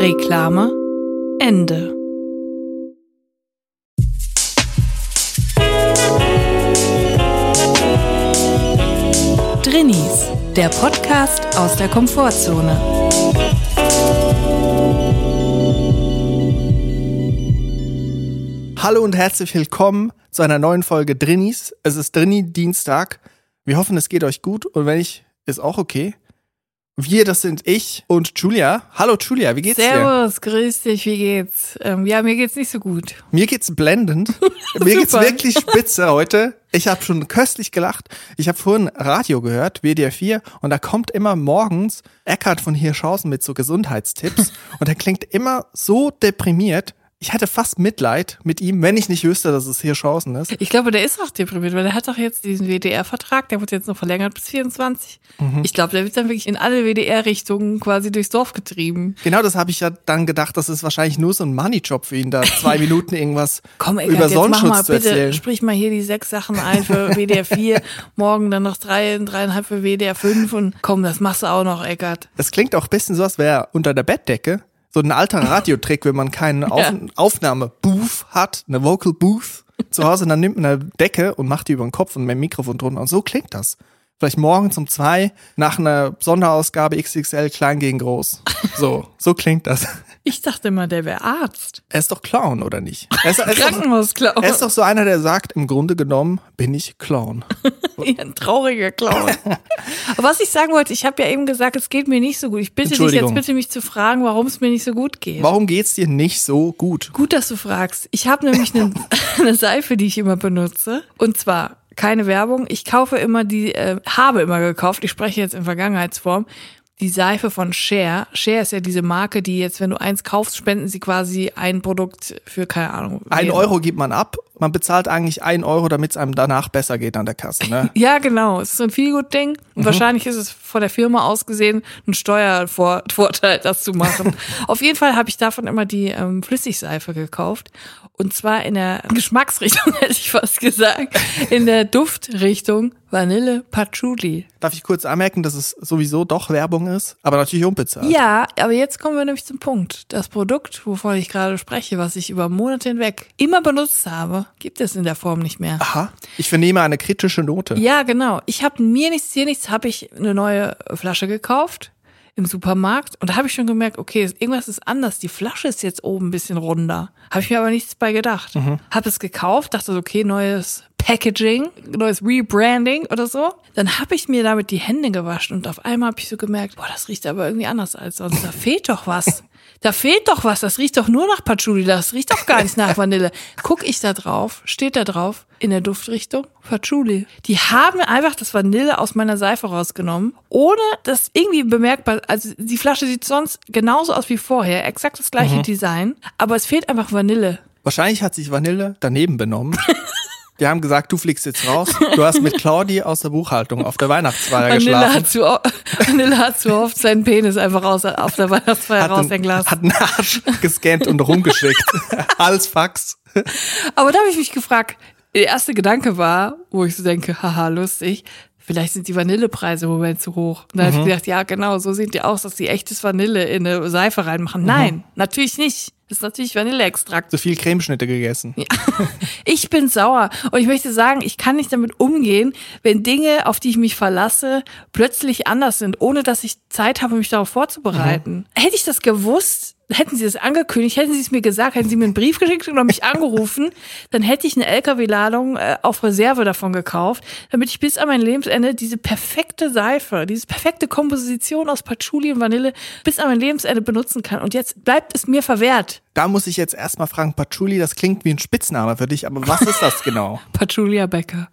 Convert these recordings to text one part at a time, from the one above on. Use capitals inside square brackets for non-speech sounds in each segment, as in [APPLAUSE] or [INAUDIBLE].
Reklame Ende. Drinnies, der Podcast aus der Komfortzone. Hallo und herzlich willkommen zu einer neuen Folge Drinnies. Es ist Drinni Dienstag. Wir hoffen, es geht euch gut und wenn nicht, ist auch okay. Wir, das sind ich und Julia. Hallo Julia, wie geht's dir? Servus, grüß dich, wie geht's? Ähm, ja, mir geht's nicht so gut. Mir geht's blendend. [LAUGHS] Mir geht's wirklich spitze heute. Ich habe schon köstlich gelacht. Ich habe vorhin Radio gehört, WDR 4, und da kommt immer morgens Eckhard von Hirschhausen mit so Gesundheitstipps [LAUGHS] und er klingt immer so deprimiert. Ich hatte fast Mitleid mit ihm, wenn ich nicht wüsste, dass es Hirschhausen ist. Ich glaube, der ist auch deprimiert, weil der hat doch jetzt diesen WDR-Vertrag, der wird jetzt noch verlängert bis 24. Mhm. Ich glaube, der wird dann wirklich in alle WDR-Richtungen quasi durchs Dorf getrieben. Genau, das habe ich ja dann gedacht, das ist wahrscheinlich nur so ein Money-Job für ihn, da zwei [LAUGHS] Minuten irgendwas Komm, Eckart, über jetzt mach Sonnenschutz mal zu bitte, erzählen. sprich mal hier die sechs Sachen ein für WDR 4, [LAUGHS] morgen dann noch drei, dreieinhalb für WDR 5 und komm, das machst du auch noch, Eckart. Das klingt auch ein bisschen so, als wäre er unter der Bettdecke. So ein alter Radiotrick, wenn man keinen [LAUGHS] Auf Ja. Aufnahme-Booth hat, eine Vocal Booth zu Hause, dann nimmt man eine Decke und macht die über den Kopf und mit dem Mikrofon drunter. Und so klingt das. Vielleicht morgens um zwei nach einer Sonderausgabe XXL klein gegen groß. So, so klingt das. Ich dachte immer, der wäre Arzt. Er ist doch Clown, oder nicht? Er ist, er ist, doch, Krankenhausclown. er ist doch so einer, der sagt, im Grunde genommen bin ich Clown. [LAUGHS] Ein trauriger Clown. Aber was ich sagen wollte, ich habe ja eben gesagt, es geht mir nicht so gut. Ich bitte dich jetzt bitte mich zu fragen, warum es mir nicht so gut geht. Warum geht's dir nicht so gut? Gut, dass du fragst. Ich habe nämlich eine, [LAUGHS] eine Seife, die ich immer benutze. Und zwar keine Werbung. Ich kaufe immer die, äh, habe immer gekauft. Ich spreche jetzt in Vergangenheitsform. Die Seife von Share. Share ist ja diese Marke, die jetzt, wenn du eins kaufst, spenden sie quasi ein Produkt für, keine Ahnung. Ein. Euro gibt man ab. Man bezahlt eigentlich ein Euro, damit es einem danach besser geht an der Kasse. Ne? [LAUGHS] Ja, genau. Es ist so ein Feelgood-Ding. Und wahrscheinlich ist es von der Firma aus gesehen ein Steuervorteil, [LAUGHS] das zu machen. Auf jeden Fall habe ich davon immer die ähm, Flüssigseife gekauft. Und zwar in der Geschmacksrichtung, [LAUGHS] hätte ich fast gesagt. In der Duftrichtung Vanille Patchouli. Darf ich kurz anmerken, dass es sowieso doch Werbung ist, aber natürlich unbezahlt. Ja, aber jetzt kommen wir nämlich zum Punkt. Das Produkt, wovon ich gerade spreche, was ich über Monate hinweg immer benutzt habe, gibt es in der Form nicht mehr. Aha, ich vernehme eine kritische Note. Ja, genau. Ich habe mir nichts, dir nichts, habe ich eine neue Flasche gekauft im Supermarkt und da habe ich schon gemerkt, okay, irgendwas ist anders. Die Flasche ist jetzt oben ein bisschen runder. Habe ich mir aber nichts bei gedacht. Habe es gekauft, dachte so, okay, neues Packaging, neues Rebranding oder so. Dann habe ich mir damit die Hände gewaschen und auf einmal habe ich so gemerkt, boah, das riecht aber irgendwie anders als sonst. Da fehlt doch was. Da fehlt doch was. Das riecht doch nur nach Patchouli. Das riecht doch gar nicht nach [LAUGHS] Vanille. Guck ich da drauf, steht da drauf, in der Duftrichtung Patchouli. Die haben einfach das Vanille aus meiner Seife rausgenommen, ohne das irgendwie bemerkbar. Also die Flasche sieht sonst genauso aus wie vorher, exakt das gleiche Design, aber es fehlt einfach Vanille. Wahrscheinlich hat sich Vanille daneben benommen. [LAUGHS] Die haben gesagt, du fliegst jetzt raus. Du hast mit Claudi aus der Buchhaltung auf der Weihnachtsfeier Vanille geschlafen. hat, zu, [LAUGHS] Vanille hat zu oft seinen Penis einfach raus auf der Weihnachtsfeier Hat, einen, rausgelassen. hat einen Arsch [LAUGHS] gescannt und rumgeschickt. [LAUGHS] Als Fax. Aber da habe ich mich gefragt, der erste Gedanke war, wo ich so denke, haha, lustig, vielleicht sind die Vanillepreise im Moment zu hoch. Und dann habe ich gedacht, ja genau, so sieht die aus, dass die echtes Vanille in eine Seife reinmachen. Nein, natürlich nicht. Das ist natürlich Vanilleextrakt. So viel Cremeschnitte gegessen. [LAUGHS] Ich bin sauer und ich möchte sagen, ich kann nicht damit umgehen, wenn Dinge, auf die ich mich verlasse, plötzlich anders sind, ohne dass ich Zeit habe, mich darauf vorzubereiten. Hätte ich das gewusst, hätten sie es angekündigt, hätten sie es mir gesagt, hätten sie mir einen Brief geschickt oder mich angerufen, dann hätte ich eine LKW-Ladung äh, auf Reserve davon gekauft, damit ich bis an mein Lebensende diese perfekte Seife, diese perfekte Komposition aus Patchouli und Vanille bis an mein Lebensende benutzen kann. Und jetzt bleibt es mir verwehrt. Da muss ich jetzt erstmal fragen, Patchouli, das klingt wie ein Spitzname für dich, aber was ist das genau? [LAUGHS] Patchouli Becker.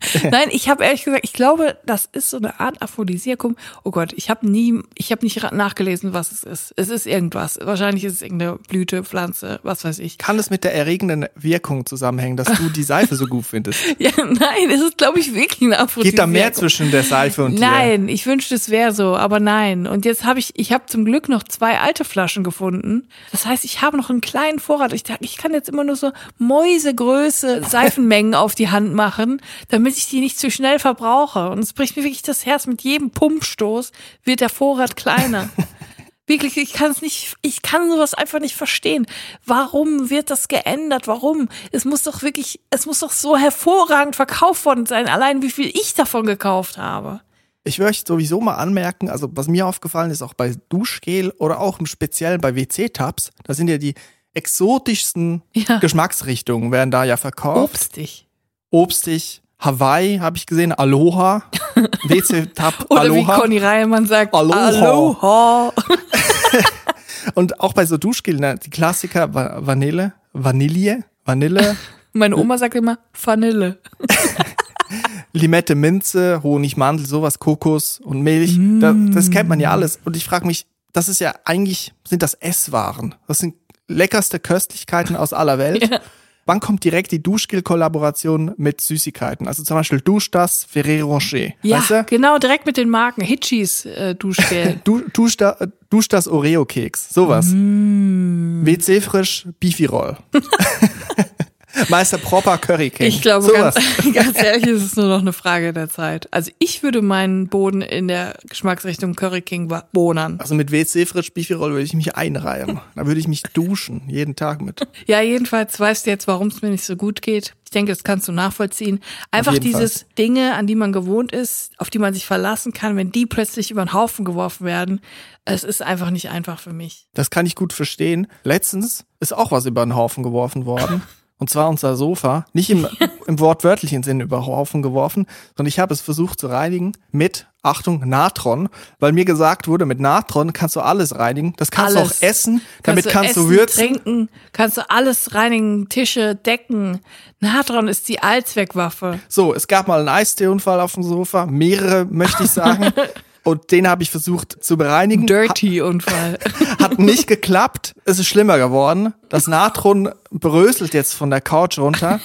[LAUGHS] Nein, ich habe ehrlich gesagt, ich glaube, das ist so eine Art Aphrodisiakum. Oh Gott, ich habe nie, ich habe nicht nachgelesen, was es ist. Es ist irgendwas. Wahrscheinlich ist es irgendeine Blüte, Pflanze, was weiß ich. Kann es mit der erregenden Wirkung zusammenhängen, dass du die Seife so gut findest? [LAUGHS] ja, nein, es ist, glaube ich, wirklich ein Aphrodisiakum. Geht da mehr zwischen der Seife und dir? Nein, ich wünschte, es wäre so, aber nein. Und jetzt habe ich, ich habe zum Glück noch zwei alte Flaschen gefunden. Das heißt, ich habe noch einen kleinen Vorrat. Ich ich kann jetzt immer nur so Mäusegröße Seifenmengen auf die Hand machen, damit damit ich die nicht zu schnell verbrauche. Und es bricht mir wirklich das Herz. Mit jedem Pumpstoß wird der Vorrat kleiner. [LAUGHS] Wirklich, ich kann es nicht, ich kann sowas einfach nicht verstehen. Warum wird das geändert? Warum? Es muss doch wirklich, es muss doch so hervorragend verkauft worden sein, allein wie viel ich davon gekauft habe. Ich möchte sowieso mal anmerken, also was mir aufgefallen ist, auch bei Duschgel oder auch im Speziellen bei WC-Tabs, da sind ja die exotischsten ja. Geschmacksrichtungen werden da ja verkauft. Obstig. Obstig, Hawaii habe ich gesehen, Aloha, WC Tab Aloha. Oder wie Conny Reimann sagt, Aloha. Aloha. [LAUGHS] Und auch bei so Duschgel, ne, die Klassiker Vanille, Vanille, Vanille. [LAUGHS] Meine Oma sagt immer Vanille. [LAUGHS] Limette, Minze, Honig, Mandel, sowas, Kokos und Milch. Mm. Das, das kennt man ja alles. Und ich frage mich, das ist ja eigentlich, sind das Esswaren. Das sind leckerste Köstlichkeiten aus aller Welt. Ja wann kommt direkt die Duschgel-Kollaboration mit Süßigkeiten? Also zum Beispiel Dusch das Ferrero Rocher. Ja, weißt du? genau, direkt mit den Marken. Hitchis äh, Duschgel. [LAUGHS] du, dusch, da, dusch das Oreo-Keks. Sowas. Mm. WC frisch Beefy-Roll. [LAUGHS] Meister Proper Curry King. Ich glaube, ganz, [LAUGHS] ganz, ehrlich ist es nur noch eine Frage der Zeit. Also ich würde meinen Boden in der Geschmacksrichtung Curry King bohnern. Also mit WC Fritsch Beefy-Roll würde ich mich einreihen. Da würde ich mich duschen, jeden Tag mit. Ja, jedenfalls weißt du jetzt, warum es mir nicht so gut geht. Ich denke, das kannst du nachvollziehen. Einfach dieses Fall. Dinge, an die man gewohnt ist, auf die man sich verlassen kann, wenn die plötzlich über den Haufen geworfen werden, es ist einfach nicht einfach für mich. Das kann ich gut verstehen. Letztens ist auch was über den Haufen geworfen worden. [LAUGHS] Und zwar unser Sofa, nicht im, [LAUGHS] im wortwörtlichen Sinn über Haufen geworfen, sondern ich habe es versucht zu reinigen mit, Achtung, Natron, weil mir gesagt wurde, mit Natron kannst du alles reinigen. Das kannst alles. du auch essen, damit kannst, kannst du, essen, würzen. trinken, kannst du alles reinigen, Tische, Decken. Natron ist die Allzweckwaffe. So, es gab mal einen Eisteeunfall auf dem Sofa, mehrere möchte ich sagen. [LAUGHS] Und den habe ich versucht zu bereinigen. Dirty-Unfall. [LAUGHS] Hat nicht geklappt. Es ist schlimmer geworden. Das Natron bröselt jetzt von der Couch runter.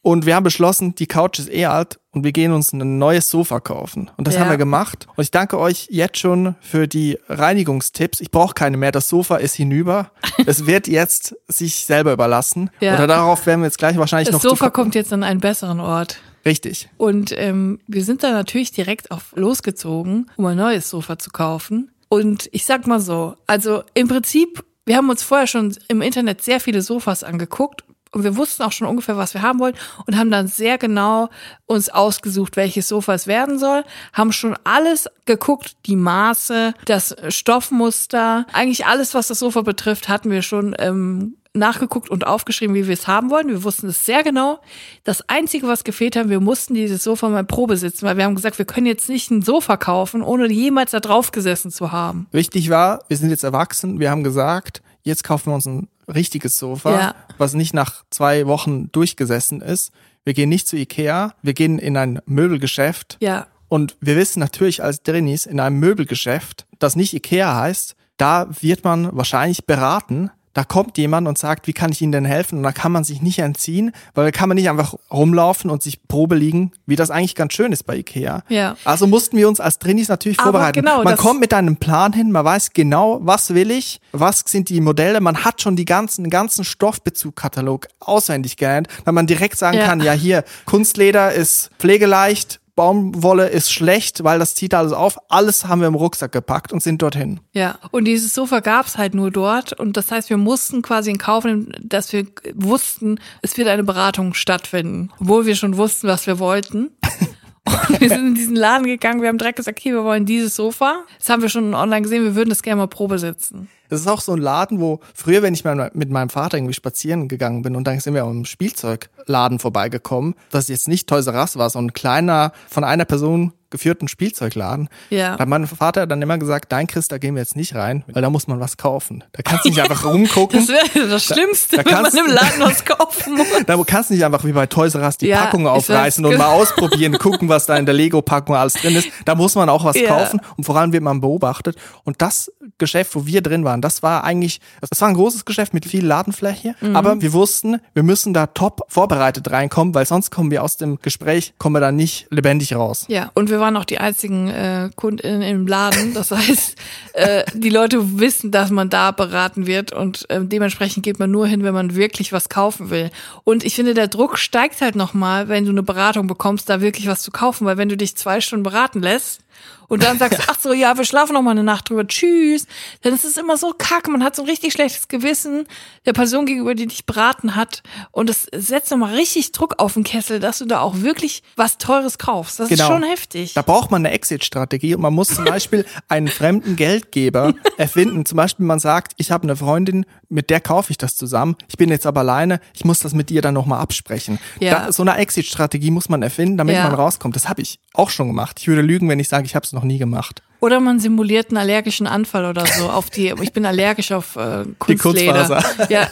Und wir haben beschlossen, die Couch ist eh alt und wir gehen uns ein neues Sofa kaufen. Und das ja. haben wir gemacht. Und ich danke euch jetzt schon für die Reinigungstipps. Ich brauche keine mehr. Das Sofa ist hinüber. es wird jetzt sich selber überlassen. Ja. Oder darauf werden wir jetzt gleich wahrscheinlich das noch. Das Sofa kommt jetzt an einen besseren Ort. Richtig. Und ähm, wir sind da natürlich direkt auf losgezogen, um ein neues Sofa zu kaufen. Und ich sag mal so, also im Prinzip, wir haben uns vorher schon im Internet sehr viele Sofas angeguckt und wir wussten auch schon ungefähr, was wir haben wollen und haben dann sehr genau uns ausgesucht, welches Sofa es werden soll, haben schon alles geguckt, die Maße, das Stoffmuster, eigentlich alles, was das Sofa betrifft, hatten wir schon ähm, nachgeguckt und aufgeschrieben, wie wir es haben wollen. Wir wussten es sehr genau. Das Einzige, was gefehlt haben, wir mussten dieses Sofa mal Probe sitzen, weil wir haben gesagt, wir können jetzt nicht ein Sofa kaufen, ohne jemals da drauf gesessen zu haben. Wichtig war, wir sind jetzt erwachsen, wir haben gesagt, jetzt kaufen wir uns ein richtiges Sofa, ja. was nicht nach zwei Wochen durchgesessen ist. Wir gehen nicht zu Ikea, wir gehen in ein Möbelgeschäft. Ja. Und wir wissen natürlich als Drinis in einem Möbelgeschäft, das nicht Ikea heißt, da wird man wahrscheinlich beraten, da kommt jemand und sagt, wie kann ich Ihnen denn helfen? Und da kann man sich nicht entziehen, weil da kann man nicht einfach rumlaufen und sich Probe liegen, wie das eigentlich ganz schön ist bei Ikea. Ja. Also mussten wir uns als Trainees natürlich Aber vorbereiten. Genau, man kommt mit einem Plan hin, man weiß genau, was will ich, was sind die Modelle, man hat schon die ganzen, den ganzen Stoffbezugkatalog auswendig gelernt, weil man direkt sagen ja. kann, ja hier, Kunstleder ist pflegeleicht, Baumwolle ist schlecht, weil das zieht alles auf. Alles haben wir im Rucksack gepackt und sind dorthin. Ja, und dieses Sofa gab's halt nur dort. Und das heißt, wir mussten quasi in Kauf nehmen, dass wir wussten, es wird eine Beratung stattfinden. Obwohl wir schon wussten, was wir wollten. [LAUGHS] Und wir sind in diesen Laden gegangen, wir haben direkt gesagt, okay, wir wollen dieses Sofa. Das haben wir schon online gesehen, wir würden das gerne mal Probe sitzen. Das ist auch so ein Laden, wo früher, wenn ich mal mit meinem Vater irgendwie spazieren gegangen bin und dann sind wir am Spielzeugladen vorbeigekommen, das jetzt nicht Toys R Us war, so ein kleiner, von einer Person geführten Spielzeugladen. Ja. Da hat mein Vater dann immer gesagt, dein Chris, da gehen wir jetzt nicht rein, weil da muss man was kaufen. Da kannst du nicht einfach [LAUGHS] rumgucken. Das wäre das Schlimmste, da wenn man im [LAUGHS] Laden was kaufen muss. Da kannst du nicht einfach wie bei Toys R Us die Ja, Packung aufreißen und mal ausprobieren, gucken, was da in der Lego-Packung alles drin ist. Da muss man auch was Ja. kaufen und vor allem wird man beobachtet. Und das Geschäft, wo wir drin waren, das war eigentlich, das war ein großes Geschäft mit viel Ladenfläche. Mhm. Aber wir wussten, wir müssen da top vorbereitet reinkommen, weil sonst kommen wir aus dem Gespräch, kommen wir da nicht lebendig raus. Ja, und wir waren auch die einzigen äh, KundInnen im Laden. Das [LAUGHS] heißt, äh, die Leute wissen, dass man da beraten wird und ähm, dementsprechend geht man nur hin, wenn man wirklich was kaufen will. Und ich finde, der Druck steigt halt nochmal, wenn du eine Beratung bekommst, da wirklich was zu kaufen, weil wenn du dich zwei Stunden beraten lässt und dann sagst, ach so, ja, wir schlafen noch mal eine Nacht drüber, tschüss, dann ist es immer so kacke, man hat so ein richtig schlechtes Gewissen der Person gegenüber, die dich beraten hat und es setzt nochmal richtig Druck auf den Kessel, dass du da auch wirklich was Teures kaufst. Das ist schon heftig. Da braucht man eine Exit-Strategie und man muss zum Beispiel [LAUGHS] einen fremden Geldgeber erfinden. Zum Beispiel man sagt, ich habe eine Freundin, mit der kaufe ich das zusammen. Ich bin jetzt aber alleine, ich muss das mit dir dann nochmal absprechen. Ja. Da, so eine Exit-Strategie muss man erfinden, damit Ja. man rauskommt. Das habe ich auch schon gemacht. Ich würde lügen, wenn ich sage, ich habe es noch nie gemacht. Oder man simuliert einen allergischen Anfall oder so auf die. Ich bin allergisch auf äh, [LAUGHS] Die Kunstleder. Kunstfaser. [LAUGHS] Ja.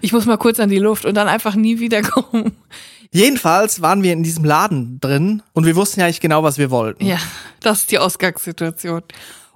ich muss mal kurz an die Luft und dann einfach nie wiederkommen. Jedenfalls waren wir in diesem Laden drin und wir wussten ja nicht genau, was wir wollten. Ja, das ist die Ausgangssituation.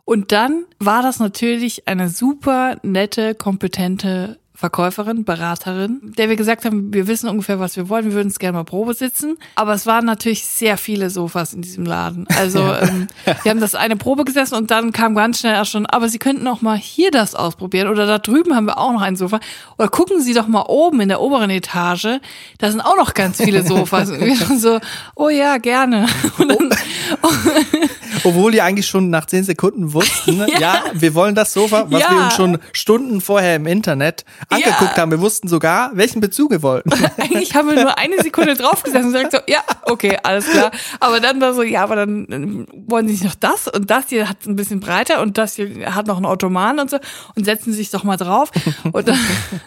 Und dann war das natürlich eine super nette, kompetente Verkäuferin, Beraterin, der wir gesagt haben, wir wissen ungefähr, was wir wollen, wir würden es gerne mal Probe sitzen. Aber es waren natürlich sehr viele Sofas in diesem Laden. Also ähm, wir haben das eine Probe gesessen und dann kam ganz schnell auch schon, aber Sie könnten auch mal hier das ausprobieren oder da drüben haben wir auch noch ein Sofa. Oder gucken Sie doch mal oben in der oberen Etage, da sind auch noch ganz viele Sofas. [LAUGHS] Und wir so, oh ja, gerne. Und dann, [LAUGHS] Obwohl die eigentlich schon nach zehn Sekunden wussten, [LAUGHS] ja. wir wollen das Sofa, was Ja. wir uns schon Stunden vorher im Internet angeguckt Ja. haben. Wir wussten sogar, welchen Bezug wir wollten. [LAUGHS] Eigentlich haben wir nur eine Sekunde draufgesessen und gesagt so, ja, okay, alles klar. Aber dann war so, ja, aber dann ähm, wollen sie nicht noch das und das hier hat ein bisschen breiter und das hier hat noch einen Ottoman und so und setzen sich doch mal drauf. [LAUGHS] Und dann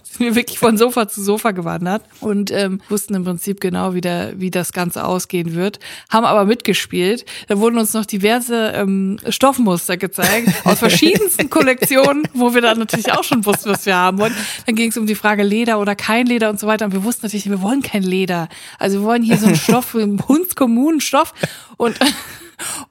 sind wir wirklich von Sofa zu Sofa gewandert und ähm, wussten im Prinzip genau, wie, der, wie das Ganze ausgehen wird, haben aber mitgespielt. Da wurden uns noch diverse ähm, Stoffmuster gezeigt aus verschiedensten [LAUGHS] Kollektionen, wo wir dann natürlich auch schon wussten, was wir haben wollen. Dann ging es um die Frage Leder oder kein Leder und so weiter. Und wir wussten natürlich, wir wollen kein Leder. Also wir wollen hier so einen [LAUGHS] Stoff, einen hundskommunen Stoff. Und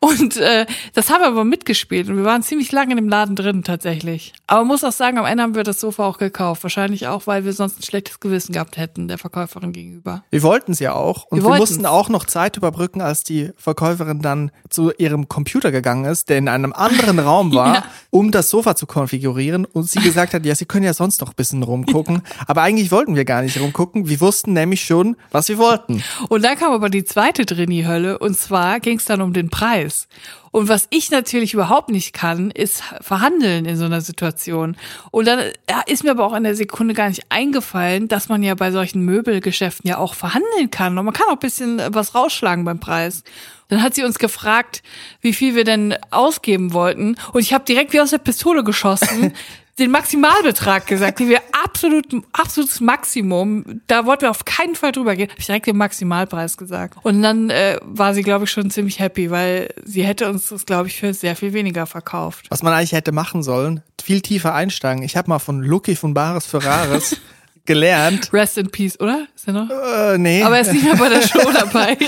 und äh, das haben wir aber mitgespielt und wir waren ziemlich lange in dem Laden drin tatsächlich. Aber man muss auch sagen, am Ende haben wir das Sofa auch gekauft. Wahrscheinlich auch, weil wir sonst ein schlechtes Gewissen gehabt hätten der Verkäuferin gegenüber. Wir wollten es ja auch. Und Wir wir, wollten's. mussten auch noch Zeit überbrücken, als die Verkäuferin dann zu ihrem Computer gegangen ist, der in einem anderen [LAUGHS] Raum war, Ja. um das Sofa zu konfigurieren. Und sie gesagt hat, ja, sie können ja sonst noch ein bisschen rumgucken. Aber eigentlich wollten wir gar nicht rumgucken. Wir wussten nämlich schon, was wir wollten. Und dann kam aber die zweite Drini-Hölle und zwar ging es dann um den Preis. Und was ich natürlich überhaupt nicht kann, ist verhandeln in so einer Situation. Und dann ist mir aber auch in der Sekunde gar nicht eingefallen, dass man ja bei solchen Möbelgeschäften ja auch verhandeln kann. Und man kann auch ein bisschen was rausschlagen beim Preis. Dann hat sie uns gefragt, wie viel wir denn ausgeben wollten. Und ich habe direkt wie aus der Pistole geschossen. [LAUGHS] den Maximalbetrag gesagt, den wir absolut, absolutes Maximum, da wollten wir auf keinen Fall drüber gehen, habe ich direkt den Maximalpreis gesagt. Und dann äh, war sie, glaube ich, schon ziemlich happy, weil sie hätte uns das, glaube ich, für sehr viel weniger verkauft. Was man eigentlich hätte machen sollen, viel tiefer einsteigen. Ich habe mal von Lucky von Bares Ferraris [LAUGHS] gelernt. Rest in Peace, oder? Ist er noch? Äh, nee. Aber er ist nicht mehr bei der Show dabei. [LAUGHS]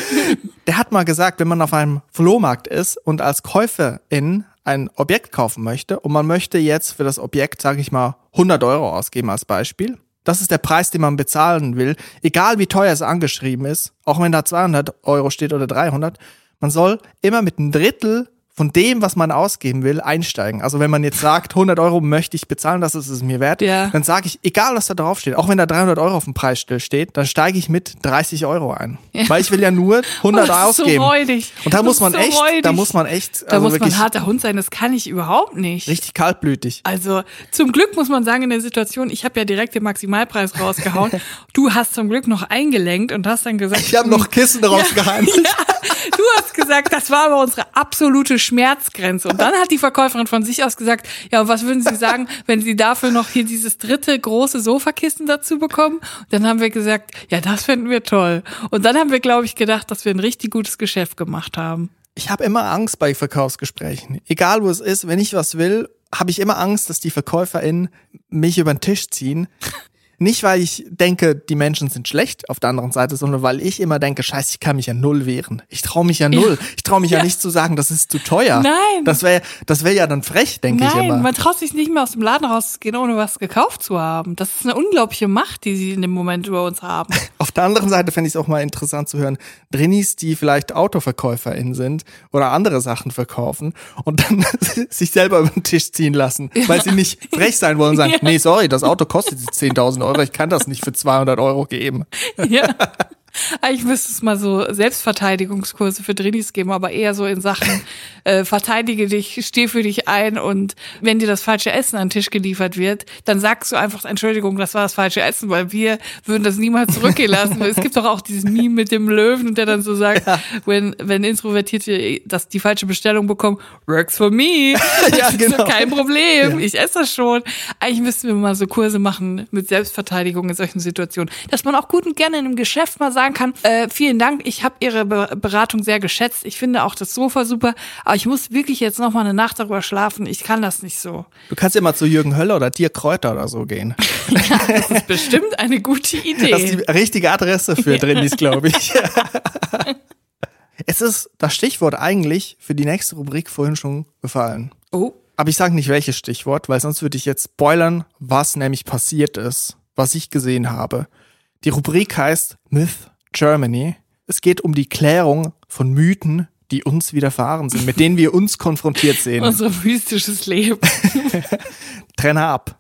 Der hat mal gesagt, wenn man auf einem Flohmarkt ist und als Käuferin ein Objekt kaufen möchte und man möchte jetzt für das Objekt, sage ich mal, 100 Euro ausgeben als Beispiel. Das ist der Preis, den man bezahlen will, egal wie teuer es angeschrieben ist, auch wenn da 200 Euro steht oder 300. Man soll immer mit einem Drittel von dem, was man ausgeben will, einsteigen. Also wenn man jetzt sagt, 100 Euro möchte ich bezahlen, das ist es mir wert, Ja. dann sage ich, egal was da drauf steht, auch wenn da 300 Euro auf dem Preisschild steht, dann steige ich mit 30 Euro ein. Weil ich will ja nur [LAUGHS] 100 Das ist so ausgeben. räudig. Und da muss man so echt, da muss man echt, Da also muss man wirklich harter Hund sein, das kann ich überhaupt nicht. richtig kaltblütig. Also zum Glück muss man sagen, in der Situation, ich habe ja direkt den Maximalpreis rausgehauen. [LAUGHS] Du hast zum Glück noch eingelenkt und hast dann gesagt, Ich habe noch Kissen [LAUGHS] rausgehalten. ja, du hast gesagt, das war aber unsere absolute Schmerzgrenze. Und dann hat die Verkäuferin von sich aus gesagt, ja, was würden Sie sagen, [LAUGHS] wenn Sie dafür noch hier dieses dritte große Sofakissen dazu bekommen? Und dann haben wir gesagt, ja, das finden wir toll. Und dann haben wir, glaube ich, gedacht, dass wir ein richtig gutes Geschäft gemacht haben. Ich habe immer Angst bei Verkaufsgesprächen. Egal wo es ist, wenn ich was will, habe ich immer Angst, dass die VerkäuferInnen mich über den Tisch ziehen. Nicht, weil ich denke, die Menschen sind schlecht auf der anderen Seite, sondern weil ich immer denke, scheiße, ich kann mich ja null wehren. Ich traue mich ja null. Ja. Ich traue mich ja. ja. nicht zu sagen, das ist zu teuer. Nein. Das wäre das wär ja dann frech, denke ich immer. Nein, man traut sich nicht mehr aus dem Laden rauszugehen, ohne was gekauft zu haben. Das ist eine unglaubliche Macht, die sie in dem Moment über uns haben. [LAUGHS] Auf der anderen Seite fände ich es auch mal interessant zu hören, Drinis, die vielleicht AutoverkäuferInnen sind oder andere Sachen verkaufen und dann [LAUGHS] sich selber über den Tisch ziehen lassen, weil sie nicht frech sein wollen und sagen, [LAUGHS] nee, sorry, das Auto kostet 10.000 Euro. Euro, ich kann das nicht für 200 Euro geben. Ja. [LAUGHS] Eigentlich müsste es mal so Selbstverteidigungskurse für Drinis geben, aber eher so in Sachen [LAUGHS] äh, verteidige dich, steh für dich ein und wenn dir das falsche Essen an den Tisch geliefert wird, dann sagst du einfach Entschuldigung, das war das falsche Essen, weil wir würden das niemals zurückgehen lassen. [LAUGHS] es gibt doch auch dieses Meme mit dem Löwen, der dann so sagt, ja. wenn wenn Introvertierte das die falsche Bestellung bekommen, works for me. [LAUGHS] ja, genau. kein Problem, ja. ich esse das schon. Eigentlich müssten wir mal so Kurse machen mit Selbstverteidigung in solchen Situationen, dass man auch gut und gerne in einem Geschäft mal sagt, sagen kann, äh, vielen Dank, ich habe Ihre Be Beratung sehr geschätzt. Ich finde auch das Sofa super, aber ich muss wirklich jetzt noch mal eine Nacht darüber schlafen. Ich kann das nicht so. Du kannst ja mal zu Jürgen Höller oder Dirk Kräuter oder so gehen. [LAUGHS] ja, das ist bestimmt eine gute Idee. Das ist die richtige Adresse für ja. glaube ich. es ist das Stichwort eigentlich für die nächste Rubrik vorhin schon gefallen. Oh. Aber ich sage nicht welches Stichwort, weil sonst würde ich jetzt spoilern, was nämlich passiert ist, was ich gesehen habe. Die Rubrik heißt Myth Germany. Es geht um die Klärung von Mythen, die uns widerfahren sind, mit denen wir uns konfrontiert sehen. [LAUGHS] Unser mystisches Leben. [LAUGHS] Trenner ab.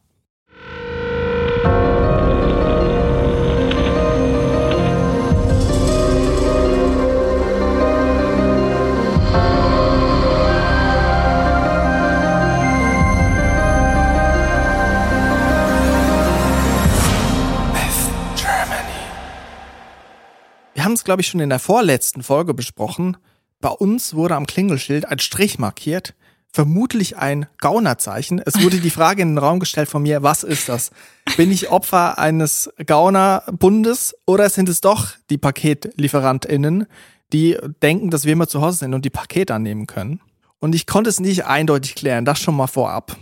Haben es, glaube ich, schon in der vorletzten Folge besprochen. Bei uns wurde am Klingelschild ein Strich markiert, vermutlich ein Gaunerzeichen. Es wurde die Frage in den Raum gestellt von mir, was ist das? Bin ich Opfer eines Gaunerbundes oder sind es doch die PaketlieferantInnen, die denken, dass wir immer zu Hause sind und die Pakete annehmen können? Und ich konnte es nicht eindeutig klären, das schon mal vorab.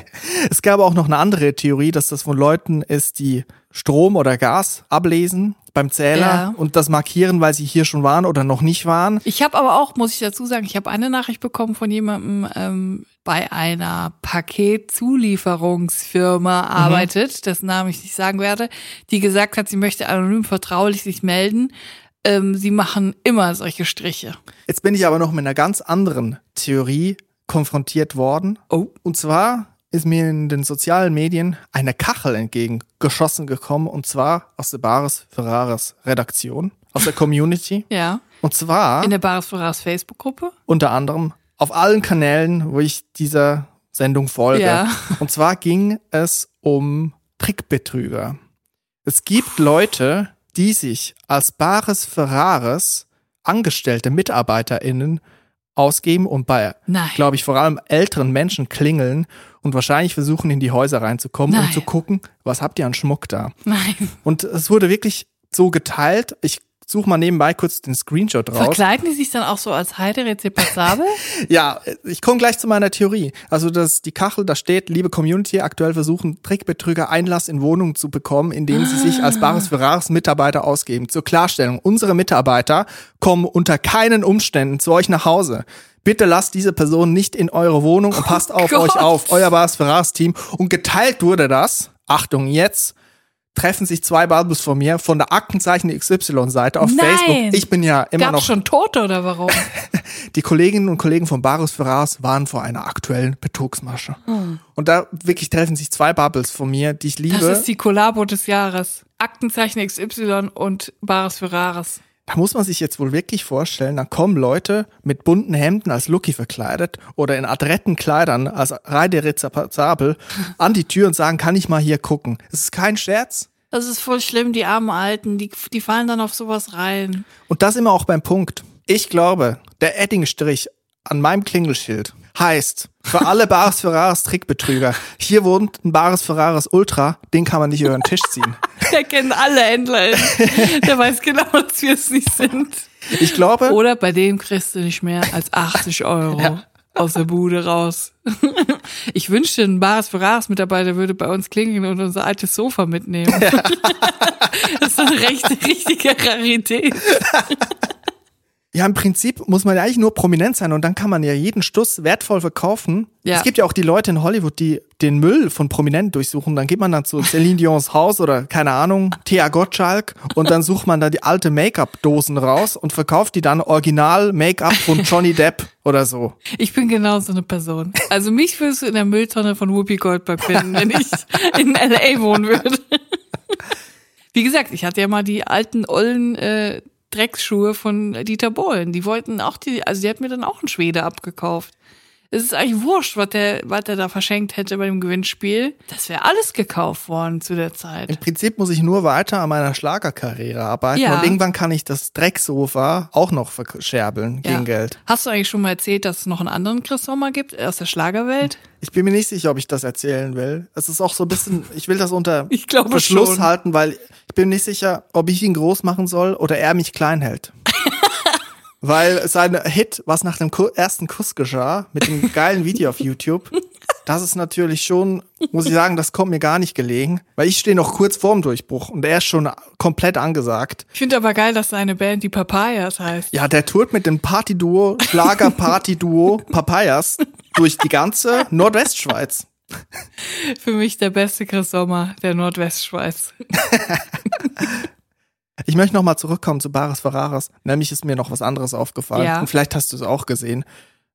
[LAUGHS] es gab auch noch eine andere Theorie, dass das von Leuten ist, die Strom oder Gas ablesen beim Zähler ja. und das markieren, weil sie hier schon waren oder noch nicht waren. Ich habe aber auch, muss ich dazu sagen, ich habe eine Nachricht bekommen von jemandem ähm, bei einer Paketzulieferungsfirma mhm. arbeitet, dessen Namen ich nicht sagen werde, die gesagt hat, sie möchte anonym vertraulich sich melden. Ähm, sie machen immer solche Striche. Jetzt bin ich aber noch mit einer ganz anderen Theorie konfrontiert worden. Oh. Und zwar ist mir in den sozialen Medien eine Kachel entgegengeschossen gekommen und zwar aus der Bares Ferraris Redaktion, aus der Community. [LAUGHS] ja. Und zwar in der Bares Ferraris Facebook-Gruppe. Unter anderem auf allen Kanälen, wo ich dieser Sendung folge. Ja. Und zwar ging es um Trickbetrüger. Es gibt Leute, die sich als Bares Ferraris Angestellte MitarbeiterInnen ausgeben und bei, glaube ich, vor allem älteren Menschen klingeln und wahrscheinlich versuchen, in die Häuser reinzukommen, Nein. um zu gucken, was habt ihr an Schmuck da? Nein. Und es wurde wirklich so geteilt. Ich suche mal nebenbei kurz den Screenshot raus. Verkleiden die sich dann auch so als Heide Rezepazabel? [LAUGHS] ja, ich komme gleich zu meiner Theorie. Also dass die Kachel, da steht, liebe Community, aktuell versuchen Trickbetrüger Einlass in Wohnungen zu bekommen, indem sie sich als Bares Ferraris Mitarbeiter ausgeben. Zur Klarstellung, unsere Mitarbeiter kommen unter keinen Umständen zu euch nach Hause. Bitte lasst diese Person nicht in eure Wohnung und passt oh auf Gott. euch auf, euer Bares Ferraris Team. Und geteilt wurde das, Achtung jetzt, treffen sich zwei Bubbles von mir von der Aktenzeichen XY-Seite auf Nein. Facebook. Ich bin ja immer Gab's noch. schon Tote oder warum? [LAUGHS] die Kolleginnen und Kollegen von Barus Ferraris waren vor einer aktuellen Betrugsmasche. Hm. Und da wirklich treffen sich zwei Bubbles von mir, die ich liebe. Das ist die Kollabo des Jahres. Aktenzeichen XY und Barus Ferraris. Da muss man sich jetzt wohl wirklich vorstellen, da kommen Leute mit bunten Hemden als Lucky verkleidet oder in adretten Kleidern als Reide Rezapazabel an die Tür und sagen, kann ich mal hier gucken. Es ist kein Scherz. Das ist voll schlimm, die armen Alten, die, die fallen dann auf sowas rein. Und das immer auch beim Punkt. Ich glaube, der Eddingstrich an meinem Klingelschild heißt, für alle Bares Ferraris Trickbetrüger, hier wohnt ein Bares Ferraris Ultra, den kann man nicht über den Tisch ziehen. [LAUGHS] Der kennt alle Händler. Der weiß genau, dass wir es nicht sind. Ich glaube, Oder bei dem kriegst du nicht mehr als 80 Euro Ja. Aus der Bude raus. [LAUGHS] Ich wünschte, ein Bares Ferraris Mitarbeiter würde bei uns klingeln und unser altes Sofa mitnehmen. [LAUGHS] Das ist eine recht, richtige Rarität. [LAUGHS] ja, im Prinzip muss man ja eigentlich nur prominent sein und dann kann man ja jeden Stuss wertvoll verkaufen. Ja. Es gibt ja auch die Leute in Hollywood, die den Müll von Prominenten durchsuchen. Dann geht man dann zu [LAUGHS] Celine Dions Haus oder keine Ahnung, Thea Gottschalk und dann sucht man da die alte Make-up-Dosen raus und verkauft die dann original Make-up von [LAUGHS] Johnny Depp oder so. Ich bin genau so eine Person. Also mich würdest du in der Mülltonne von Whoopi Goldberg finden, wenn ich [LAUGHS] in L.A. wohnen würde. Wie gesagt, ich hatte ja mal die alten ollen äh, Drecksschuhe von Dieter Bohlen. Die wollten auch die, also die hat mir dann auch einen Schwede abgekauft. Es ist eigentlich wurscht, was der, was der da verschenkt hätte bei dem Gewinnspiel. Das wäre alles gekauft worden zu der Zeit. Im Prinzip muss ich nur weiter an meiner Schlagerkarriere arbeiten Ja. und irgendwann kann ich das Drecksofa auch noch verscherbeln gegen Ja. Geld. Hast du eigentlich schon mal erzählt, dass es noch einen anderen Chris Sommer gibt aus der Schlagerwelt? Ich bin mir nicht sicher, ob ich das erzählen will. Es ist auch so ein bisschen, ich will das unter [LAUGHS] Ich glaube Verschluss schon. halten, weil ich bin nicht sicher, ob ich ihn groß machen soll oder er mich klein hält. [LAUGHS] weil sein Hit, was nach dem ersten Kuss geschah, mit dem geilen Video auf YouTube, [LAUGHS] das ist natürlich schon, muss ich sagen, das kommt mir gar nicht gelegen, weil ich stehe noch kurz vorm Durchbruch und er ist schon komplett angesagt. Ich finde aber geil, dass seine Band die Papayas heißt. Ja, der tourt mit dem Partyduo, Schlager-Party-Duo [LAUGHS] Papayas durch die ganze Nordwestschweiz. Für mich der beste Chris Sommer der Nordwestschweiz. [LAUGHS] Ich möchte nochmal zurückkommen zu Baris Ferraris. Nämlich ist mir noch was anderes aufgefallen. Ja. Und vielleicht hast du es auch gesehen.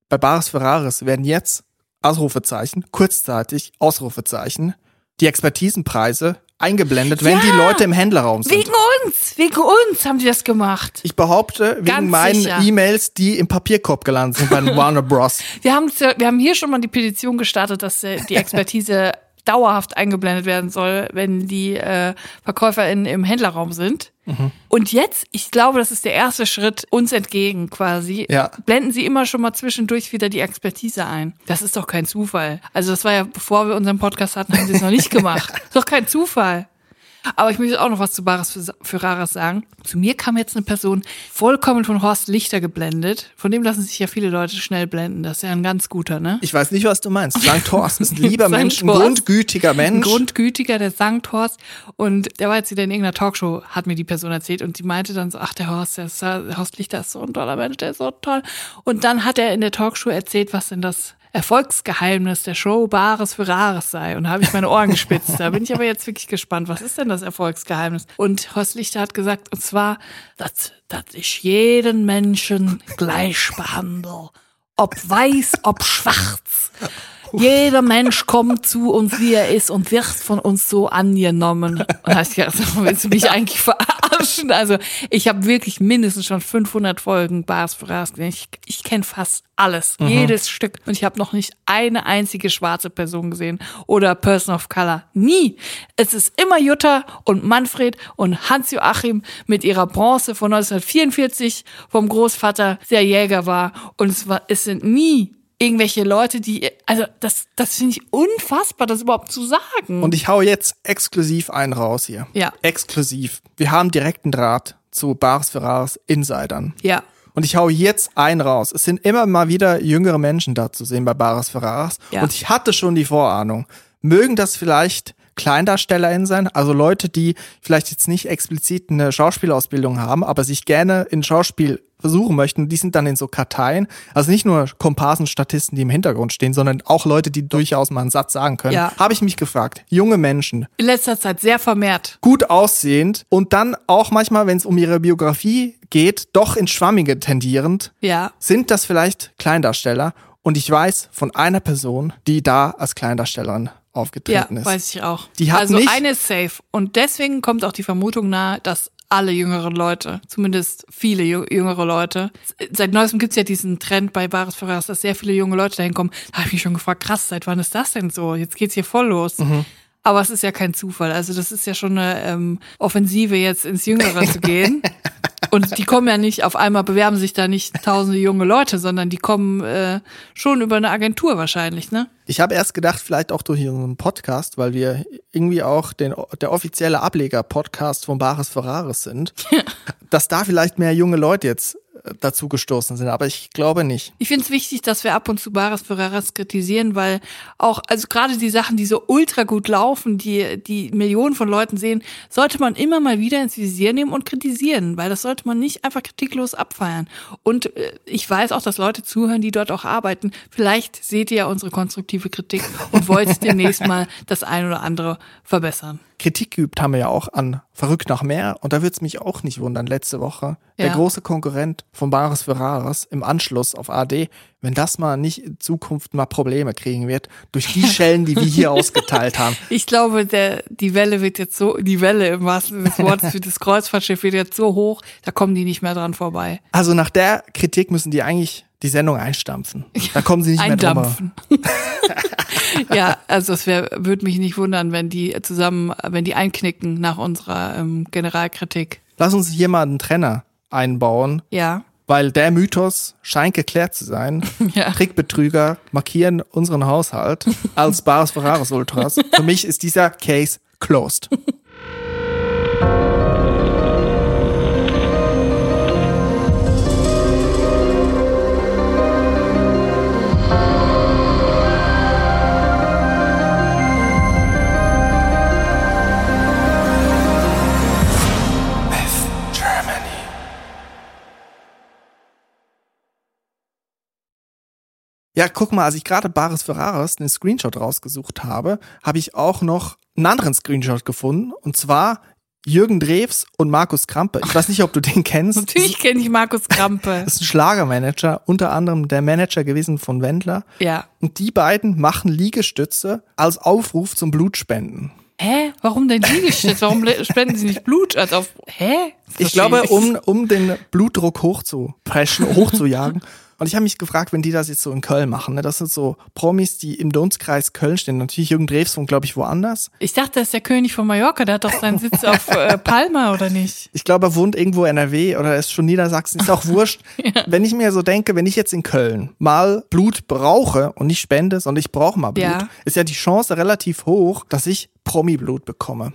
Bei Baris Ferraris werden jetzt Ausrufezeichen, kurzzeitig Ausrufezeichen, die Expertisenpreise eingeblendet, wenn Ja. die Leute im Händlerraum sind. Wegen uns, wegen uns haben die das gemacht. ich behaupte, wegen Ganz meinen. E-Mails, die im Papierkorb gelandet sind bei [LAUGHS] Warner Bros. Wir haben, wir haben hier schon mal die Petition gestartet, dass äh, die Expertise [LAUGHS] dauerhaft eingeblendet werden soll, wenn die äh, VerkäuferInnen im Händlerraum sind. Mhm. Und jetzt, ich glaube, das ist der erste Schritt uns entgegen quasi. Ja. Blenden Sie immer schon mal zwischendurch wieder die Expertise ein. Das ist doch kein Zufall. Also das war ja, bevor wir unseren Podcast hatten, haben Sie es noch nicht [LAUGHS] gemacht. ist doch kein Zufall. Aber ich möchte auch noch was zu Baris Ferraras sagen. Zu mir kam jetzt eine Person vollkommen von Horst Lichter geblendet. Von dem lassen sich ja viele Leute schnell blenden. Das ist ja ein ganz guter, ne? Ich weiß nicht, was du meinst. St. Thorst ist ein [LAUGHS] lieber. Mensch, ein grundgütiger Ein Mensch. grundgütiger, der Sankt Horst. Und der war jetzt wieder in irgendeiner Talkshow, hat mir die Person erzählt. Und die meinte dann so, ach, der Horst, der, ist, der Horst Lichter ist so ein toller Mensch, der ist so toll. Und dann hat er in der Talkshow erzählt, was denn das Erfolgsgeheimnis der Show Bares für Rares sei. Und da habe ich meine Ohren gespitzt. Da bin ich aber jetzt wirklich gespannt. Was ist denn das Erfolgsgeheimnis? Und Horst Lichter hat gesagt, und zwar, dass, dass ich jeden Menschen gleich behandle. Ob weiß, ob schwarz. Jeder Mensch kommt zu uns, wie er ist und wird von uns so angenommen. Und ich gedacht, willst du mich eigentlich verarschen? Also ich habe wirklich mindestens schon 500 Folgen Bars für Ras gesehen. Ich, ich kenne fast alles, jedes Stück. Und ich habe noch nicht eine einzige schwarze Person gesehen oder Person of Color. Nie. Es ist immer Jutta und Manfred und Hans-Joachim mit ihrer Bronze von 1944 vom Großvater, der Jäger war. Und es, war, es sind nie irgendwelche Leute, die, also das, das finde ich unfassbar, das überhaupt zu sagen. Und ich hau jetzt exklusiv einen raus hier. Ja. Exklusiv. Wir haben direkten Draht zu Baris Ferraris Insidern. ja. Und ich hau jetzt einen raus. Es sind immer mal wieder jüngere Menschen da zu sehen bei Baris Ferraris. Ja. Und ich hatte schon die Vorahnung. Mögen das vielleicht KleindarstellerInnen sein, also Leute, die vielleicht jetzt nicht explizit eine Schauspielausbildung haben, aber sich gerne in Schauspiel versuchen möchten, die sind dann in so Karteien. Also nicht nur Komparsenstatisten, die im Hintergrund stehen, sondern auch Leute, die durchaus mal einen Satz sagen können. Ja. Habe ich mich gefragt. Junge Menschen, In letzter Zeit sehr vermehrt. gut aussehend und dann auch manchmal, wenn es um ihre Biografie geht, doch ins Schwammige tendierend, Ja. sind das vielleicht Kleindarsteller. Und ich weiß von einer Person, die da als Kleindarstellerin Ja, aufgetreten ist. weiß ich auch. Die hat also nicht- eine ist safe. Und deswegen kommt auch die Vermutung nahe, dass alle jüngeren Leute, zumindest viele jü- jüngere Leute, seit neuestem gibt's ja diesen Trend bei Bares Ferraris, dass sehr viele junge Leute dahin kommen. Da habe ich mich schon gefragt, krass, seit wann ist das denn so? Jetzt geht's hier voll los. Mhm. Aber es ist ja kein Zufall. Also das ist ja schon eine ähm, Offensive, jetzt ins Jüngere zu gehen. [LAUGHS] Und die kommen ja nicht, auf einmal bewerben sich da nicht tausende junge Leute, sondern die kommen äh, schon über eine Agentur wahrscheinlich, ne? Ich habe erst gedacht, vielleicht auch durch unseren Podcast, weil wir irgendwie auch den, der offizielle Ableger-Podcast von Bares Ferraris sind, [LAUGHS] dass da vielleicht mehr junge Leute jetzt dazu gestoßen sind, aber ich glaube nicht. Ich finde es wichtig, dass wir ab und zu Bares Ferraras kritisieren, weil auch, also gerade die Sachen, die so ultra gut laufen, die, die Millionen von Leuten sehen, sollte man immer mal wieder ins Visier nehmen und kritisieren, weil das sollte man nicht einfach kritiklos abfeiern. Und äh, ich weiß auch, dass Leute zuhören, die dort auch arbeiten. Vielleicht seht ihr ja unsere konstruktive Kritik und wollt [LAUGHS] demnächst mal das ein oder andere verbessern. Kritik geübt haben wir ja auch an Verrückt nach mehr. Und da würde es mich auch nicht wundern, letzte Woche. Ja. Der große Konkurrent von Bares Ferraris im Anschluss auf AD, wenn das mal nicht in Zukunft mal Probleme kriegen wird, durch die Schellen, die wir hier [LAUGHS] ausgeteilt haben. Ich glaube, der, die Welle wird jetzt so, die Welle im wahrsten Sinne des Wortes für das Kreuzfahrtschiff wird jetzt so hoch, da kommen die nicht mehr dran vorbei. Also nach der Kritik müssen die eigentlich die Sendung einstampfen. Da kommen sie nicht mehr drum. [LAUGHS] ja, also es würde mich nicht wundern, wenn die zusammen, wenn die einknicken nach unserer ähm, Generalkritik. Lass uns hier mal einen Trenner einbauen. Ja. Weil der Mythos scheint geklärt zu sein. [LAUGHS] ja. Trickbetrüger markieren unseren Haushalt [LAUGHS] als Bares Ferraris Ultras. Für mich ist dieser Case closed. [LAUGHS] Ja, guck mal, als ich gerade Bares Ferraris den Screenshot rausgesucht habe, habe ich auch noch einen anderen Screenshot gefunden. Und zwar Jürgen Drews und Markus Krampe. Ich weiß nicht, ob du den kennst. [LAUGHS] Natürlich kenne ich Markus Krampe. Das ist ein Schlagermanager, unter anderem der Manager gewesen von Wendler. Ja. Und die beiden machen Liegestütze als Aufruf zum Blutspenden. Hä? Warum denn Liegestütze? Warum spenden sie nicht Blut? Also auf, hä? Ich glaube, um, um den Blutdruck hochzupreschen, hochzujagen. [LAUGHS] Und ich habe mich gefragt, wenn die das jetzt so in Köln machen, ne? das sind so Promis, die im Dunstkreis Köln stehen. Natürlich Jürgen Drews von, glaube ich, woanders. Ich dachte, das ist der König von Mallorca, der hat doch seinen Sitz auf [LAUGHS] äh, Palma, oder nicht? Ich glaube, er wohnt irgendwo in NRW oder ist schon Niedersachsen, ist [LAUGHS] auch wurscht. ja. Wenn ich mir so denke, wenn ich jetzt in Köln mal Blut brauche und nicht spende, sondern ich brauche mal Blut, ja. ist ja die Chance relativ hoch, dass ich Promi-Blut bekomme.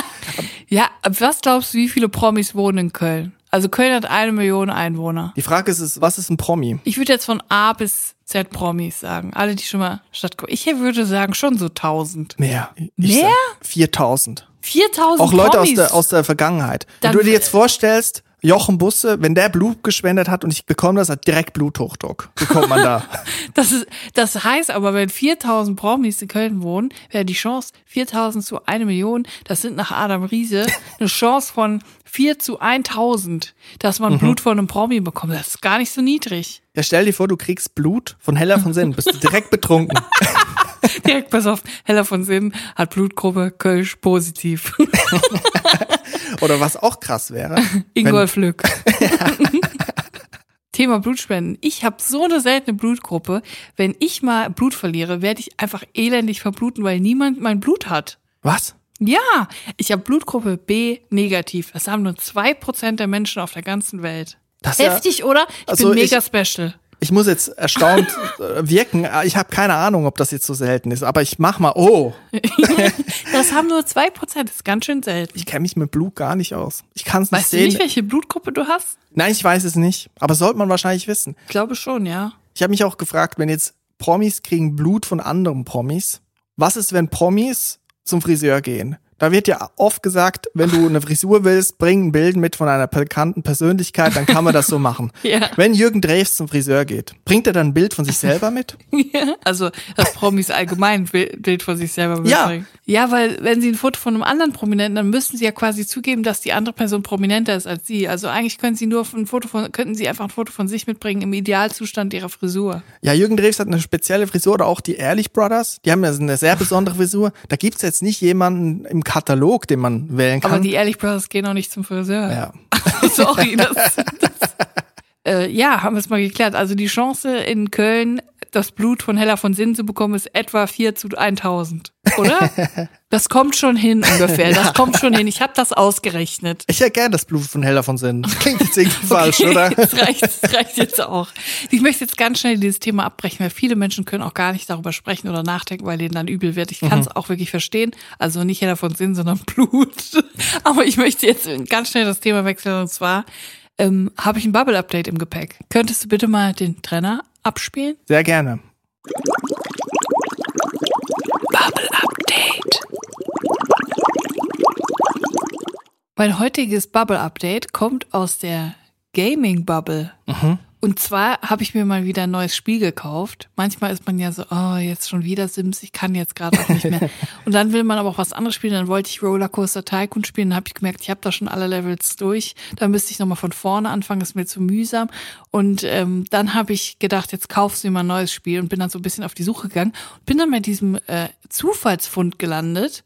[LAUGHS] ja, was glaubst du, wie viele Promis wohnen in Köln? Also Köln hat eine Million Einwohner. Die Frage ist, was ist ein Promi? Ich würde jetzt von A bis Z Promis sagen. Alle, die schon mal stattkommen. Ich würde sagen schon so 1000. Mehr. Mehr? 4000. 4000 Auch Leute aus der, aus der Vergangenheit. Dann Wenn du dir jetzt vorstellst, Jochen Busse, wenn der Blut gespendet hat und ich bekomme das, hat direkt Bluthochdruck. Bekommt man da. [LAUGHS] das, ist, das heißt aber, wenn 4000 Promis in Köln wohnen, wäre die Chance 4000 zu eine Million, das sind nach Adam Riese eine Chance von 4 zu 1000, dass man mhm. Blut von einem Promi bekommt. Das ist gar nicht so niedrig. Ja, stell dir vor, du kriegst Blut von Heller von Sinn, bist du direkt betrunken. [LAUGHS] direkt, pass auf, Heller von Sinn hat Blutgruppe Kölsch positiv. [LAUGHS] [LAUGHS] Oder was auch krass wäre. [LAUGHS] Ingolf Lück. [LAUGHS] Thema Blutspenden. Ich habe so eine seltene Blutgruppe. Wenn ich mal Blut verliere, werde ich einfach elendig verbluten, weil niemand mein Blut hat. Was? Ja, ich habe Blutgruppe B negativ. Das haben nur zwei Prozent der Menschen auf der ganzen Welt. Das Heftig, ja, oder? Ich also bin mega ich, special ich muss jetzt erstaunt [LAUGHS] äh, wirken. Ich habe keine Ahnung, ob das jetzt so selten ist, aber ich mach mal, oh. [LAUGHS] das haben nur zwei Prozent, das ist ganz schön selten. Ich kenne mich mit Blut gar nicht aus. Ich kann es nicht weißt sehen. Weißt du nicht, welche Blutgruppe du hast? Nein, ich weiß es nicht, aber sollte man wahrscheinlich wissen. Ich glaube schon, ja. Ich habe mich auch gefragt, wenn jetzt Promis kriegen Blut von anderen Promis, was ist, wenn Promis zum Friseur gehen? Da wird ja oft gesagt, wenn du eine Frisur willst, bring ein Bild mit von einer bekannten Persönlichkeit, dann kann man das so [LAUGHS] machen. ja. Wenn Jürgen Drews zum Friseur geht, bringt er dann ein Bild von sich selber mit? [LAUGHS] ja. Also, dass Promis allgemein ein Bild von sich selber mitbringen. Ja. ja, weil wenn sie ein Foto von einem anderen Prominenten, dann müssten sie ja quasi zugeben, dass die andere Person prominenter ist als sie. Also eigentlich können sie nur ein Foto von, könnten sie einfach ein Foto von sich mitbringen im Idealzustand ihrer Frisur. Ja, Jürgen Drews hat eine spezielle Frisur oder auch die Ehrlich Brothers. Die haben ja eine sehr besondere Frisur. Da gibt's jetzt nicht jemanden im Katalog, den man wählen kann. Aber die Ehrlich Brothers gehen auch nicht zum Friseur. Ja. [LAUGHS] Sorry, das, [LAUGHS] das äh, ja, haben wir es mal geklärt. Also die Chance in Köln, das Blut von Hella von Sinn zu bekommen, ist etwa 4 zu 1000. oder? [LAUGHS] Das kommt schon hin ungefähr. Das kommt schon hin. Ich habe das ausgerechnet. Ich hätte gern das Blut von Hella von Sinn. Klingt jetzt irgendwie [LAUGHS] falsch, Okay, oder? Das reicht, das reicht jetzt auch. Ich möchte jetzt ganz schnell dieses Thema abbrechen, weil viele Menschen können auch gar nicht darüber sprechen oder nachdenken, weil denen dann übel wird. Ich kann es auch wirklich verstehen. Also nicht jeder von Sinn, sondern Blut. [LAUGHS] Aber ich möchte jetzt ganz schnell das Thema wechseln und zwar ähm, habe ich ein Bubble-Update im Gepäck. Könntest du bitte mal den Trenner abspielen? Sehr gerne. Bubble Update. Mein heutiges Bubble Update kommt aus der Gaming Bubble. Und zwar habe ich mir mal wieder ein neues Spiel gekauft. Manchmal ist man ja so, oh, jetzt schon wieder Sims, ich kann jetzt gerade auch nicht mehr. [LAUGHS] Und dann will man aber auch was anderes spielen. Dann wollte ich Rollercoaster Tycoon spielen. Dann habe ich gemerkt, ich habe da schon alle Levels durch. Dann müsste ich nochmal von vorne anfangen, ist mir zu mühsam. Und ähm, dann habe ich gedacht, jetzt kaufst du dir mal ein neues Spiel und bin dann so ein bisschen auf die Suche gegangen und bin dann bei diesem äh, Zufallsfund gelandet.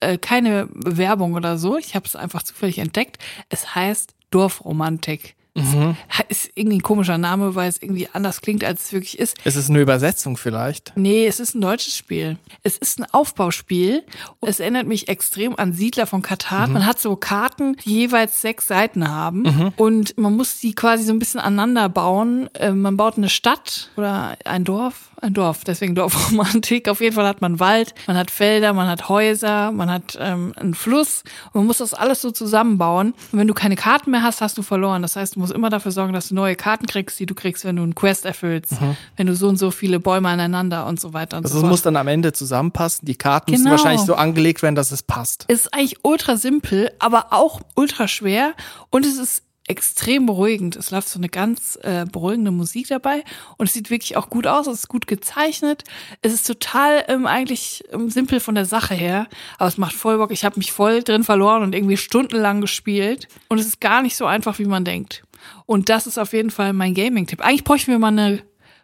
Äh, keine Werbung oder so. Ich habe es einfach zufällig entdeckt. Es heißt Dorfromantik. Ha- Ist irgendwie ein komischer Name, weil es irgendwie anders klingt, als es wirklich ist. Ist es eine Übersetzung vielleicht? Nee, es ist ein deutsches Spiel. Es ist ein Aufbauspiel. Es erinnert mich extrem an Siedler von Katar. Man hat so Karten, die jeweils sechs Seiten haben. Und man muss die quasi so ein bisschen aneinander bauen. Äh, Man baut eine Stadt oder ein Dorf. Ein Dorf, deswegen Dorfromantik. Auf jeden Fall hat man Wald, man hat Felder, man hat Häuser, man hat ähm, einen Fluss. Und man muss das alles so zusammenbauen. Und wenn du keine Karten mehr hast, hast du verloren. Das heißt, du musst immer dafür sorgen, dass du neue Karten kriegst, die du kriegst, wenn du einen Quest erfüllst. Wenn du so und so viele Bäume aneinander und so weiter und Also so es fort. muss dann am Ende zusammenpassen. Die Karten müssen Genau. wahrscheinlich so angelegt werden, dass es passt. ist eigentlich ultra simpel, aber auch ultra schwer und es ist extrem beruhigend. Es läuft so eine ganz äh, beruhigende Musik dabei und es sieht wirklich auch gut aus. Es ist gut gezeichnet. Es ist total ähm, eigentlich ähm, simpel von der Sache her, aber es macht voll Bock. Ich habe mich voll drin verloren und irgendwie stundenlang gespielt und es ist gar nicht so einfach, wie man denkt. Und das ist auf jeden Fall mein Gaming-Tipp. Eigentlich bräuchten wir mal eine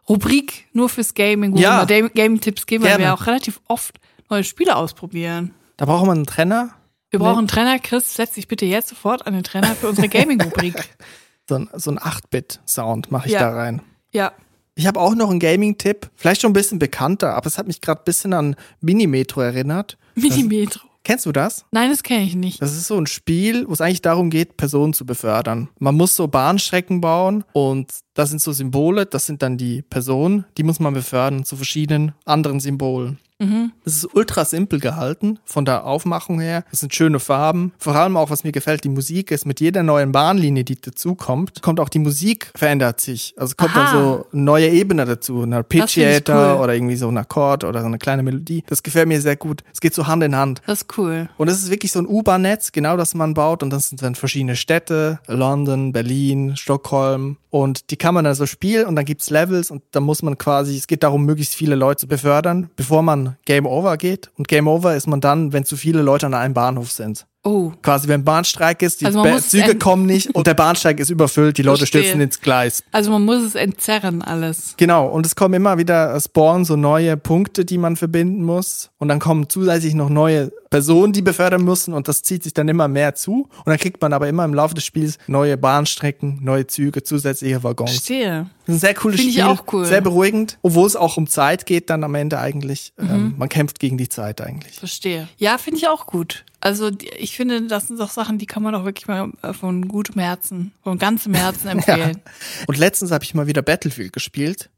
Rubrik nur fürs Gaming, wo Ja. wir Gaming-Tipps geben, weil Gerne. wir auch relativ oft neue Spiele ausprobieren. Da braucht man einen Trenner. Wir brauchen einen Trainer. Chris, setz dich bitte jetzt sofort an den Trainer für unsere [LAUGHS] Gaming-Rubrik. So ein, so ein 8-Bit-Sound mache ich Ja. da rein. ja. Ich habe auch noch einen Gaming-Tipp, vielleicht schon ein bisschen bekannter, aber es hat mich gerade ein bisschen an Minimetro erinnert. Minimetro. Kennst du das? Nein, das kenne ich nicht. Das ist so ein Spiel, wo es eigentlich darum geht, Personen zu befördern. Man muss so Bahnstrecken bauen und das sind so Symbole, das sind dann die Personen, die muss man befördern zu verschiedenen anderen Symbolen. Es ist ultra simpel gehalten von der Aufmachung her. Es sind schöne Farben. Vor allem auch, was mir gefällt, die Musik ist mit jeder neuen Bahnlinie, die dazukommt, kommt auch die Musik verändert sich. Also kommt Aha. dann so eine neue Ebene dazu, ein Arpeggiator cool. oder irgendwie so ein Akkord oder so eine kleine Melodie. Das gefällt mir sehr gut. Es geht so Hand in Hand. Das ist cool. Und es ist wirklich so ein U-Bahn-Netz, genau das man baut. Und das sind dann verschiedene Städte, London, Berlin, Stockholm. Und die kann man dann so spielen und dann gibt's Levels und dann muss man quasi, es geht darum, möglichst viele Leute zu befördern, bevor man Game Over geht. Und Game Over ist man dann, wenn zu viele Leute an einem Bahnhof sind. Oh, Quasi, wenn Bahnstreik ist, die Also Züge kommen nicht und der Bahnsteig ist überfüllt, die Leute Verstehe. stürzen ins Gleis. also man muss es entzerren alles. Genau, und es kommen immer wieder äh, spawnen so neue Punkte, die man verbinden muss. Und dann kommen zusätzlich noch neue Personen, die befördern müssen und das zieht sich dann immer mehr zu. Und dann kriegt man aber immer im Laufe des Spiels neue Bahnstrecken, neue Züge, zusätzliche Waggons. Verstehe. Das ist ein sehr cooles Finde ich Spiel. auch cool. Sehr beruhigend, obwohl es auch um Zeit geht dann am Ende eigentlich. Mhm. Ähm, man kämpft gegen die Zeit eigentlich. Verstehe. Ja, finde ich auch gut. Also ich finde, das sind doch Sachen, die kann man doch wirklich mal äh, von gutem Herzen, von ganzem Herzen [LAUGHS] empfehlen. Und letztens habe ich mal wieder Battlefield gespielt.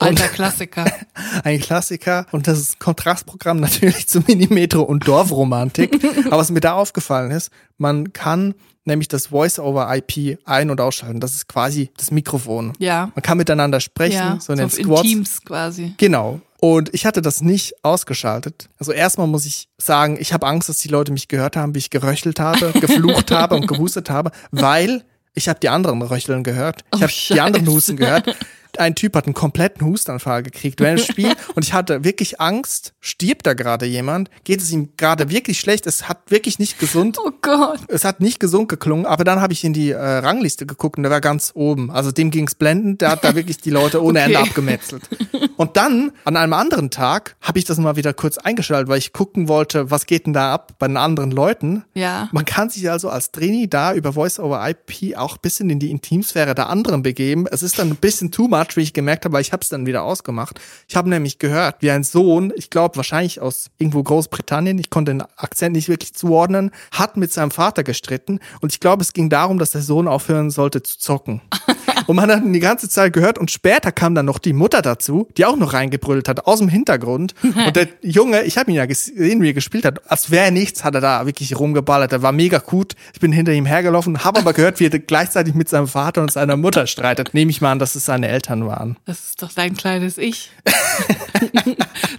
Alter Klassiker. [LAUGHS] Ein Klassiker und das ist ein Kontrastprogramm [LAUGHS] natürlich zu Minimetro und Dorfromantik. Aber was mir da aufgefallen ist, man kann nämlich das Voice-over-IP ein- und ausschalten. Das ist quasi das Mikrofon. Ja. Man kann miteinander sprechen, Ja, so in den so in Squads. Teams quasi. Genau. Und ich hatte das nicht ausgeschaltet. Also erstmal muss ich sagen, ich habe Angst, dass die Leute mich gehört haben, wie ich geröchelt habe, [LAUGHS] geflucht habe und gehustet habe, weil ich habe die anderen Röcheln gehört. Ich Oh, habe die anderen. Husten gehört. Ein Typ hat einen kompletten Hustanfall gekriegt während des Spiels [LAUGHS] und ich hatte wirklich Angst, stirbt da gerade jemand? Geht es ihm gerade wirklich schlecht? Es hat wirklich nicht gesund Oh Gott. es hat nicht gesund geklungen, aber dann habe ich in die äh, Rangliste geguckt und der war ganz oben. Also dem ging's blendend, der hat da wirklich die Leute ohne Ende Okay. abgemetzelt. Und dann, an einem anderen Tag, habe ich das mal wieder kurz eingeschaltet, weil ich gucken wollte, was geht denn da ab bei den anderen Leuten. Ja. Man kann sich also als Trainee da über Voice-over-IP auch ein bisschen in die Intimsphäre der anderen begeben. Es ist dann ein bisschen too much, March, wie ich gemerkt habe, weil ich habe es dann wieder ausgemacht. Ich habe nämlich gehört, wie ein Sohn, ich glaube wahrscheinlich aus irgendwo Großbritannien, ich konnte den Akzent nicht wirklich zuordnen, hat mit seinem Vater gestritten und ich glaube, es ging darum, dass der Sohn aufhören sollte zu zocken. Und man hat ihn die ganze Zeit gehört und später kam dann noch die Mutter dazu, die auch noch reingebrüllt hat aus dem Hintergrund und der Junge, ich habe ihn ja gesehen, wie er gespielt hat, als wäre nichts, hat er da wirklich rumgeballert. Er war mega gut. Ich bin hinter ihm hergelaufen, habe aber gehört, wie er gleichzeitig mit seinem Vater und seiner Mutter streitet. Nehme ich mal an, dass es seine Eltern waren. Das ist doch dein kleines Ich. [LAUGHS]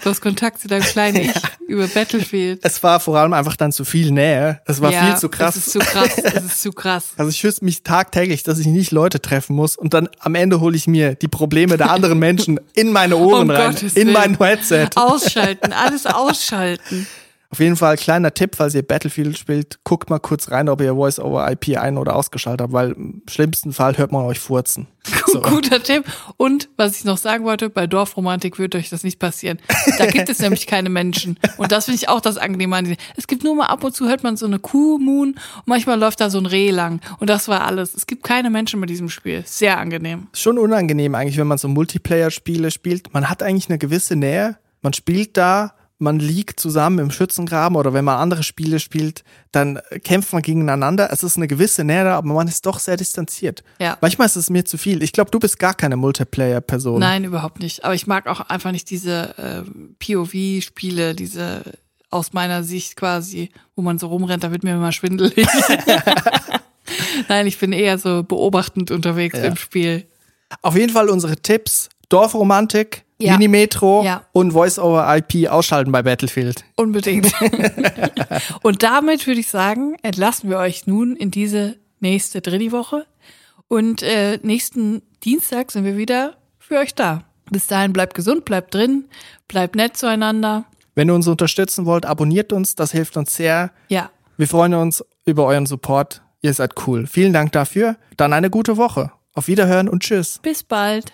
du hast Kontakt zu deinem kleinen Ich über Battlefield. Es war vor allem einfach dann zu viel Nähe. Es war ja, viel zu krass. Es ist zu krass. Es ist zu krass. [LAUGHS] Also ich wüsste mich tagtäglich, dass ich nicht Leute treffen muss und dann am Ende hole ich mir die Probleme der anderen Menschen in meine Ohren [LAUGHS] Um rein, Gottes in Willen. mein Headset. Ausschalten, alles ausschalten. Auf jeden Fall kleiner Tipp, falls ihr Battlefield spielt, guckt mal kurz rein, ob ihr Voice over IP ein- oder ausgeschaltet habt, weil im schlimmsten Fall hört man euch furzen. [LAUGHS] So. Guter Tipp. Und was ich noch sagen wollte, bei Dorfromantik wird euch das nicht passieren. Da gibt es nämlich keine Menschen. Und das finde ich auch das Angenehme an. Es gibt nur mal ab und zu hört man so eine Kuh, Moon und manchmal läuft da so ein Reh lang. Und das war alles. Es gibt keine Menschen bei diesem Spiel. Sehr angenehm. Schon unangenehm eigentlich, wenn man so Multiplayer-Spiele spielt. Man hat eigentlich eine gewisse Nähe. Man spielt da, man liegt zusammen im Schützengraben oder wenn man andere Spiele spielt, dann kämpft man gegeneinander. Es ist eine gewisse Nähe, aber man ist doch sehr distanziert. Ja. Manchmal ist es mir zu viel. Ich glaube, du bist gar keine Multiplayer-Person. Nein, überhaupt nicht. Aber ich mag auch einfach nicht diese äh, POV-Spiele, diese aus meiner Sicht quasi, wo man so rumrennt, da wird mir immer schwindelig. [LAUGHS] Nein, ich bin eher so beobachtend unterwegs Ja. im Spiel. Auf jeden Fall unsere Tipps. Dorfromantik, Ja. Minimetro Ja. und Voice-over-IP ausschalten bei Battlefield. Unbedingt. [LAUGHS] und damit würde ich sagen, entlassen wir euch nun in diese nächste Drilli-Woche. Und äh, nächsten Dienstag sind wir wieder für euch da. Bis dahin bleibt gesund, bleibt drin, bleibt nett zueinander. Wenn ihr uns unterstützen wollt, abonniert uns, das hilft uns sehr. Ja, Wir freuen uns über euren Support. Ihr seid cool. Vielen Dank dafür. Dann eine gute Woche. Auf Wiederhören und tschüss. bis bald.